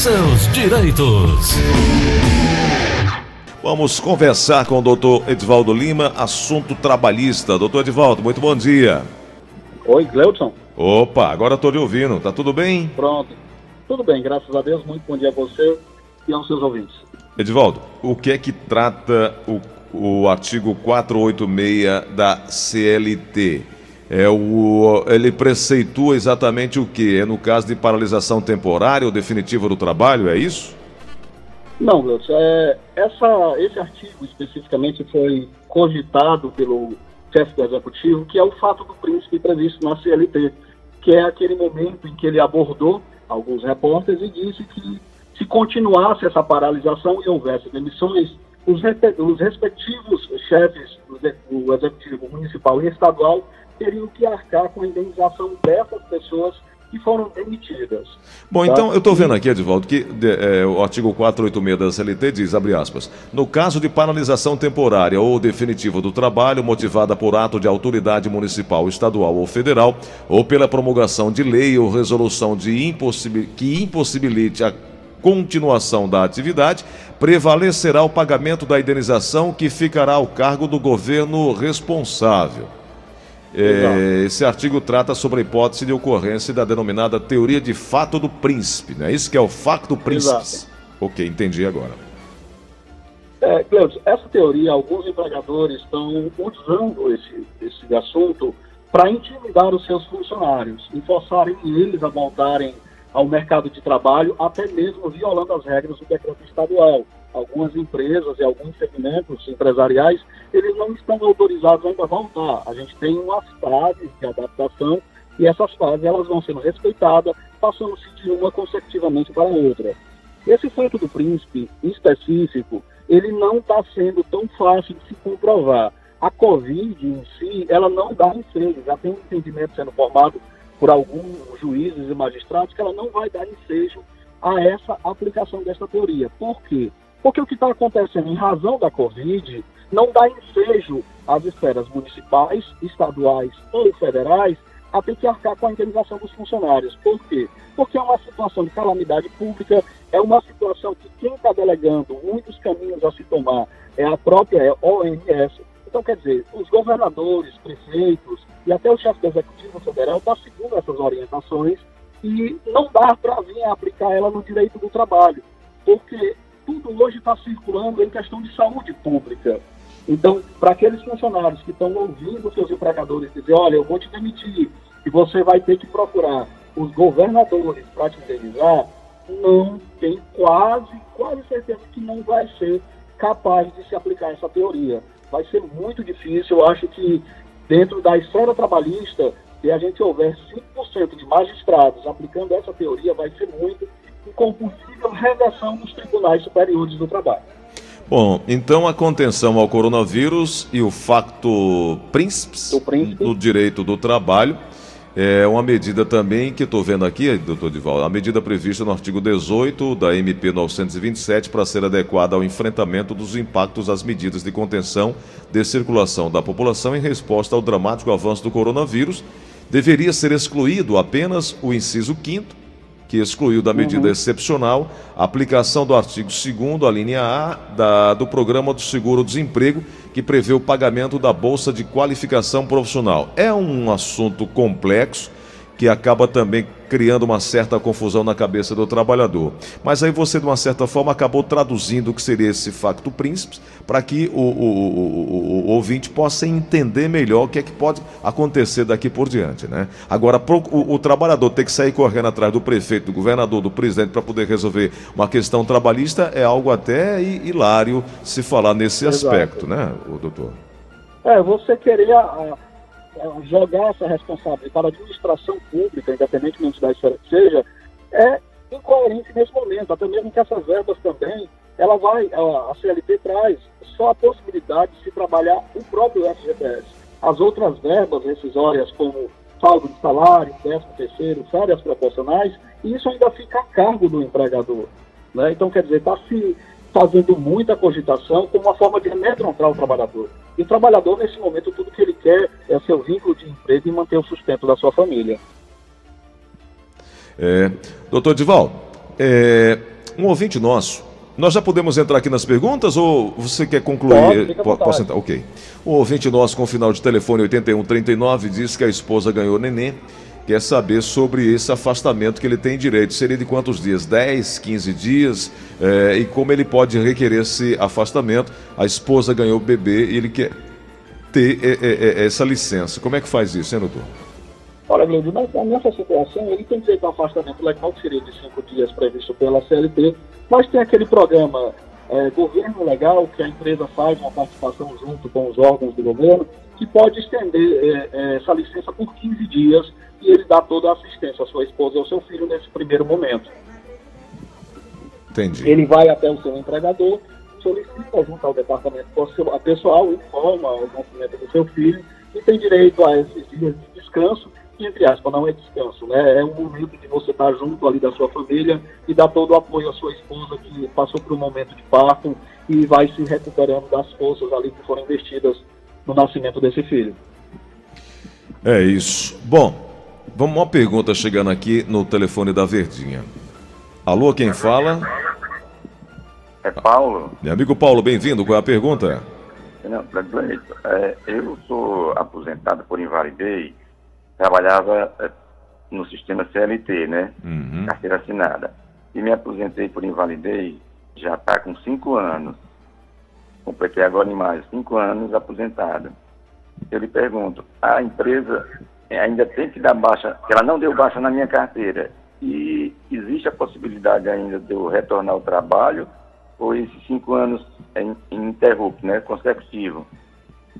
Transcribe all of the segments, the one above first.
seus direitos. Vamos conversar com o doutor Edvaldo Lima, assunto trabalhista. Doutor Edvaldo, muito bom dia. Oi, Gleudson. Opa, agora estou lhe ouvindo. Tá tudo bem? Pronto. Tudo bem, graças a Deus. Muito bom dia a você e aos seus ouvintes. Edivaldo, o que é que trata o, o artigo 486 da CLT? É o, ele preceitua exatamente o que? É no caso de paralisação temporária ou definitiva do trabalho, é isso? Não, Gleudson. É, essa, esse artigo especificamente foi cogitado pelo chefe do executivo, que é o fato do príncipe previsto na CLT, que é aquele momento em que ele abordou alguns repórteres e disse que se continuasse essa paralisação e houvesse demissões, os respectivos chefes do executivo municipal e estadual teriam que arcar com a indenização dessas pessoas que foram demitidas. Bom, tá? então eu estou vendo aqui, Edvaldo, que de, é, o artigo 486 da CLT diz, abre aspas, no caso de paralisação temporária ou definitiva do trabalho motivada por ato de autoridade municipal, estadual ou federal, ou pela promulgação de lei ou resolução de impossibil... que impossibilite a continuação da atividade, prevalecerá o pagamento da indenização que ficará ao cargo do governo responsável. É, esse artigo trata sobre a hipótese de ocorrência da denominada teoria de fato do príncipe, né? Isso que é o facto príncipe. Ok, entendi agora. É, essa teoria, alguns empregadores estão usando esse, esse assunto para intimidar os seus funcionários e forçarem eles a voltarem ao mercado de trabalho, até mesmo violando as regras do decreto estadual. Algumas empresas e alguns segmentos empresariais, eles não estão autorizados ainda a voltar. A gente tem umas fases de adaptação e essas fases elas vão sendo respeitadas, passando-se de uma consecutivamente para outra. Esse fato do príncipe específico, ele não está sendo tão fácil de se comprovar. A Covid em si, ela não dá ensejo, já tem um entendimento sendo formado por alguns juízes e magistrados que ela não vai dar ensejo a essa aplicação dessa teoria. Por quê? Porque o que está acontecendo em razão da Covid não dá ensejo às esferas municipais, estaduais ou federais a ter que arcar com a indenização dos funcionários. Por quê? Porque é uma situação de calamidade pública, é uma situação que quem está delegando muitos caminhos a se tomar é a própria OMS. Então, quer dizer, os governadores, prefeitos, e até o chefe do Executivo Federal está seguindo essas orientações e não dá para vir aplicar ela no direito do trabalho, porque tudo hoje está circulando em questão de saúde pública. Então, para aqueles funcionários que estão ouvindo seus empregadores dizer, olha, eu vou te demitir e você vai ter que procurar os governadores para te indenizar, não tem quase, quase certeza que não vai ser capaz de se aplicar essa teoria. Vai ser muito difícil, eu acho que dentro da esfera trabalhista, se a gente houver 5% de magistrados aplicando essa teoria, vai ser muito, e com possível reversão nos tribunais superiores do trabalho. Bom, então a contenção ao coronavírus e o facto príncipes do, príncipe. do direito do trabalho é uma medida também que estou vendo aqui, doutor Dival, a medida prevista no artigo 18 da MP 927 para ser adequada ao enfrentamento dos impactos das medidas de contenção de circulação da população em resposta ao dramático avanço do coronavírus, deveria ser excluído apenas o inciso 5 que excluiu da medida uhum. excepcional a aplicação do artigo 2 a linha A, da, do Programa do Seguro-Desemprego, que prevê o pagamento da Bolsa de Qualificação Profissional. É um assunto complexo que acaba também criando uma certa confusão na cabeça do trabalhador. Mas aí você, de uma certa forma, acabou traduzindo o que seria esse facto príncipe para que o, o, o, o, ouvinte possa entender melhor o que é que pode acontecer daqui por diante. Né? Agora, o, trabalhador ter que sair correndo atrás do prefeito, do governador, do presidente para poder resolver uma questão trabalhista é algo até hilário se falar nesse Exato. aspecto, né, doutor? É, você querer a é, jogar essa responsabilidade para a administração pública, independentemente da esfera que seja, é incoerente nesse momento, até mesmo que essas verbas também, ela vai, a CLT traz só a possibilidade de se trabalhar o próprio FGTS. As outras verbas rescisórias, como saldo de salário, décimo terceiro, férias proporcionais, isso ainda fica a cargo do empregador. Né? Então, quer dizer, está se fazendo muita cogitação como uma forma de amedrontar o trabalhador. E o trabalhador, nesse momento, tudo que ele quer é seu vínculo de emprego e manter o sustento da sua família. É, doutor Dival, é, um ouvinte nosso, nós já podemos entrar aqui nas perguntas ou você quer concluir? Pode, Posso entrar? Ok. Um ouvinte nosso com final de telefone 8139 diz que a esposa ganhou neném quer saber sobre esse afastamento que ele tem direito. Seria de quantos dias? 10, 15 dias? É, e como ele pode requerer esse afastamento? A esposa ganhou o bebê e ele quer ter é, é, essa licença. Como é que faz isso, hein, doutor? Olha, Gleide, nessa situação, ele tem direito ao afastamento legal, que seria de cinco dias previsto pela CLT, mas tem aquele programa é, Governo Legal, que a empresa faz uma participação junto com os órgãos do governo, que pode estender é, é, essa licença por 15 dias e ele dá toda a assistência à sua esposa e ao seu filho nesse primeiro momento. Entendi. Ele vai até o seu empregador, solicita junto ao departamento pessoal, informa o nascimento do seu filho e tem direito a esses dias de descanso, que entre aspas não é descanso, né? É um momento de você estar junto ali da sua família e dar todo o apoio à sua esposa que passou por um momento de parto e vai se recuperando das forças ali que foram investidas no nascimento desse filho. É isso. Bom, Vamos uma pergunta chegando aqui no telefone da Verdinha. Alô, quem fala? É Paulo. Meu amigo Paulo, bem-vindo. Qual é a pergunta? Não, é, eu sou aposentado por invalidez, trabalhava é, no sistema CLT, né? Uhum. Carteira assinada. E me aposentei por invalidez já está com cinco anos. Completei agora em mais cinco anos aposentado. Eu lhe pergunto, a empresa ainda tem que dar baixa, ela não deu baixa na minha carteira. E existe a possibilidade ainda de eu retornar ao trabalho, ou esses cinco anos é ininterrupto, né, consecutivo.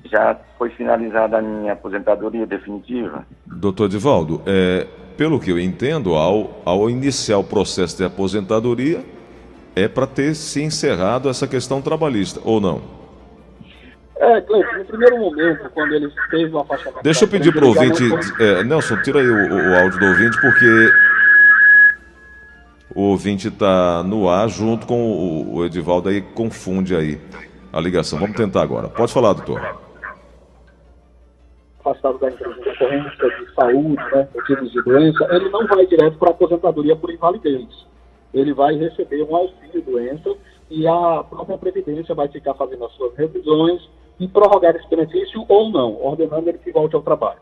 Já foi finalizada a minha aposentadoria definitiva? Doutor Divaldo, é, pelo que eu entendo, ao, ao iniciar o processo de aposentadoria, é para ter se encerrado essa questão trabalhista, ou não? É, Cleiton, no primeiro momento, quando ele fez o afastamento. Deixa eu pedir para o ouvinte. É, Nelson, tira aí o, o, áudio do ouvinte, porque o ouvinte está no ar junto com o, o Edivaldo aí, confunde aí a ligação. Vamos tentar agora. Pode falar, doutor. Afastado da empresa de ocorrência de saúde, né, motivos de doença, ele não vai direto para a aposentadoria por invalidez. Ele vai receber um auxílio doença e a própria Previdência vai ficar fazendo as suas revisões e prorrogar esse benefício ou não, ordenando ele que volte ao trabalho.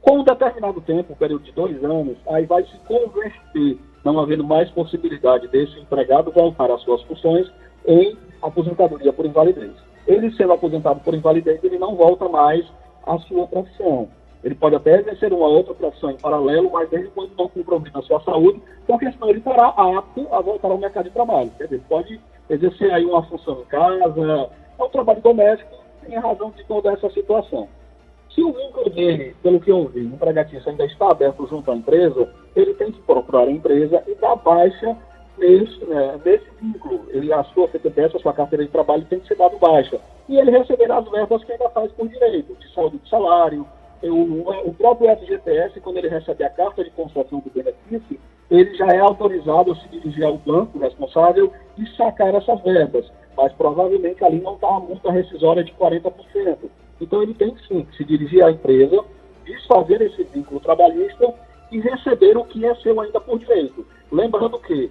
Com um determinado tempo, um período de dois anos, aí vai se converter, não havendo mais possibilidade desse empregado voltar às suas funções em aposentadoria por invalidez. Ele sendo aposentado por invalidez, ele não volta mais à sua profissão. Ele pode até exercer uma outra profissão em paralelo, mas desde quando não comprometa a sua saúde, porque senão ele estará apto a voltar ao mercado de trabalho. Quer dizer, pode exercer aí uma função em casa, é um trabalho doméstico, tem razão de toda essa situação. Se o vínculo dele, pelo que eu vi, empregatício ainda está aberto junto à empresa, ele tem que procurar a empresa e dar baixa nesse, né, nesse vínculo. Ele, a sua CTPS, a sua carteira de trabalho tem que ser dado baixa. E ele receberá as verbas que ainda faz por direito, de saúde de salário. O, o próprio FGTS, quando ele recebe a carta de concessão do benefício, ele já é autorizado a se dirigir ao banco responsável e sacar essas verbas mas provavelmente ali não está a multa rescisória de 40%. Então ele tem sim que se dirigir à empresa, desfazer esse vínculo trabalhista e receber o que é seu ainda por direito. Lembrando que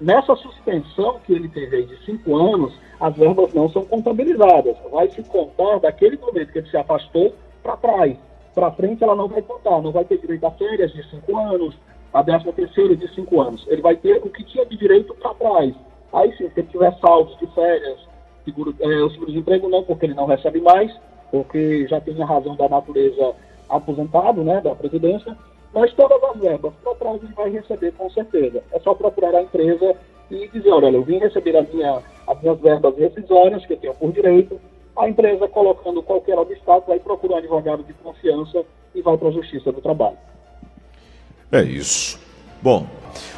nessa suspensão que ele teve aí de cinco anos, as verbas não são contabilizadas. Vai se contar daquele momento que ele se afastou para trás. Para frente ela não vai contar, não vai ter direito a férias de cinco anos, a décima terceira de cinco anos. Ele vai ter o que tinha de direito para trás. Aí sim, se ele tiver saldos de férias, seguro, é, o seguro-desemprego não, porque ele não recebe mais, porque já tem a razão da natureza aposentado, né, da Previdência, mas todas as verbas para trás ele vai receber com certeza. É só procurar a empresa e dizer, olha, eu vim receber a minha, as minhas verbas rescisórias, que eu tenho por direito, a empresa colocando qualquer obstáculo, vai procurar um advogado de confiança e vai para a Justiça do Trabalho. É isso. Bom,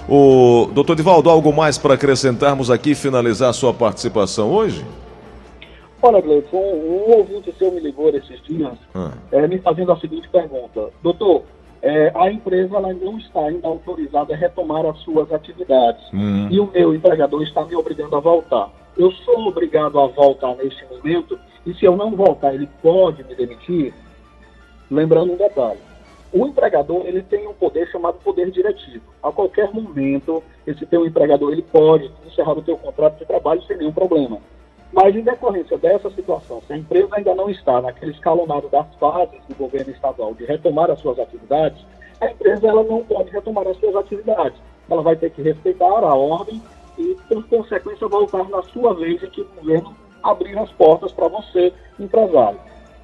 o doutor Divaldo, algo mais para acrescentarmos aqui e finalizar a sua participação hoje? Olha, Gleison, um, um ouvinte seu me ligou esses dias ah. é, me fazendo a seguinte pergunta. Doutor, é, a empresa não está ainda autorizada a retomar as suas atividades hum. e o meu empregador está me obrigando a voltar. Eu sou obrigado a voltar neste momento e se eu não voltar, ele pode me demitir? Lembrando um detalhe, o empregador ele tem um poder chamado poder diretivo. A qualquer momento, esse teu empregador ele pode encerrar o teu contrato de trabalho sem nenhum problema. Mas em decorrência dessa situação, se a empresa ainda não está naquele escalonado das fases do governo estadual de retomar as suas atividades, a empresa ela não pode retomar as suas atividades. Ela vai ter que respeitar a ordem e, por consequência, voltar na sua vez em que o governo abrir as portas para você, empresário.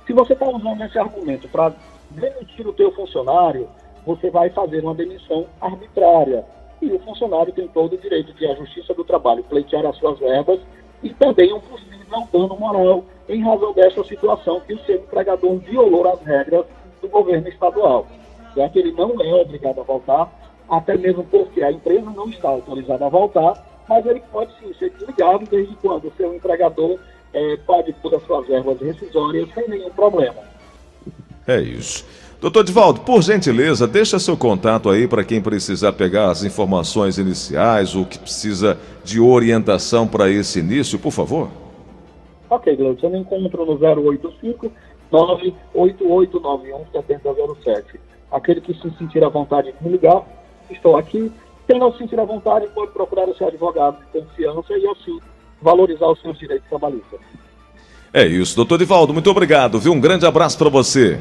Se você está usando esse argumento para demitir o teu funcionário, você vai fazer uma demissão arbitrária. E o funcionário tem todo o direito de a Justiça do Trabalho pleitear as suas verbas e também um possível dano moral em razão dessa situação que o seu empregador violou as regras do governo estadual. Já que ele não é obrigado a voltar, até mesmo porque a empresa não está autorizada a voltar, mas ele pode sim ser desligado desde quando o seu empregador é, pode pôr as suas verbas rescisórias sem nenhum problema. É isso. Doutor Divaldo, por gentileza, deixa seu contato aí para quem precisar pegar as informações iniciais, o que precisa de orientação para esse início, por favor. Ok, Gleudson, eu me encontro no 085 98891 7007. Aquele que se sentir à vontade de me ligar, estou aqui. Quem não se sentir à vontade, pode procurar o seu advogado de confiança e assim valorizar os seus direitos trabalhistas. É isso, doutor Divaldo, muito obrigado, viu? Um grande abraço para você.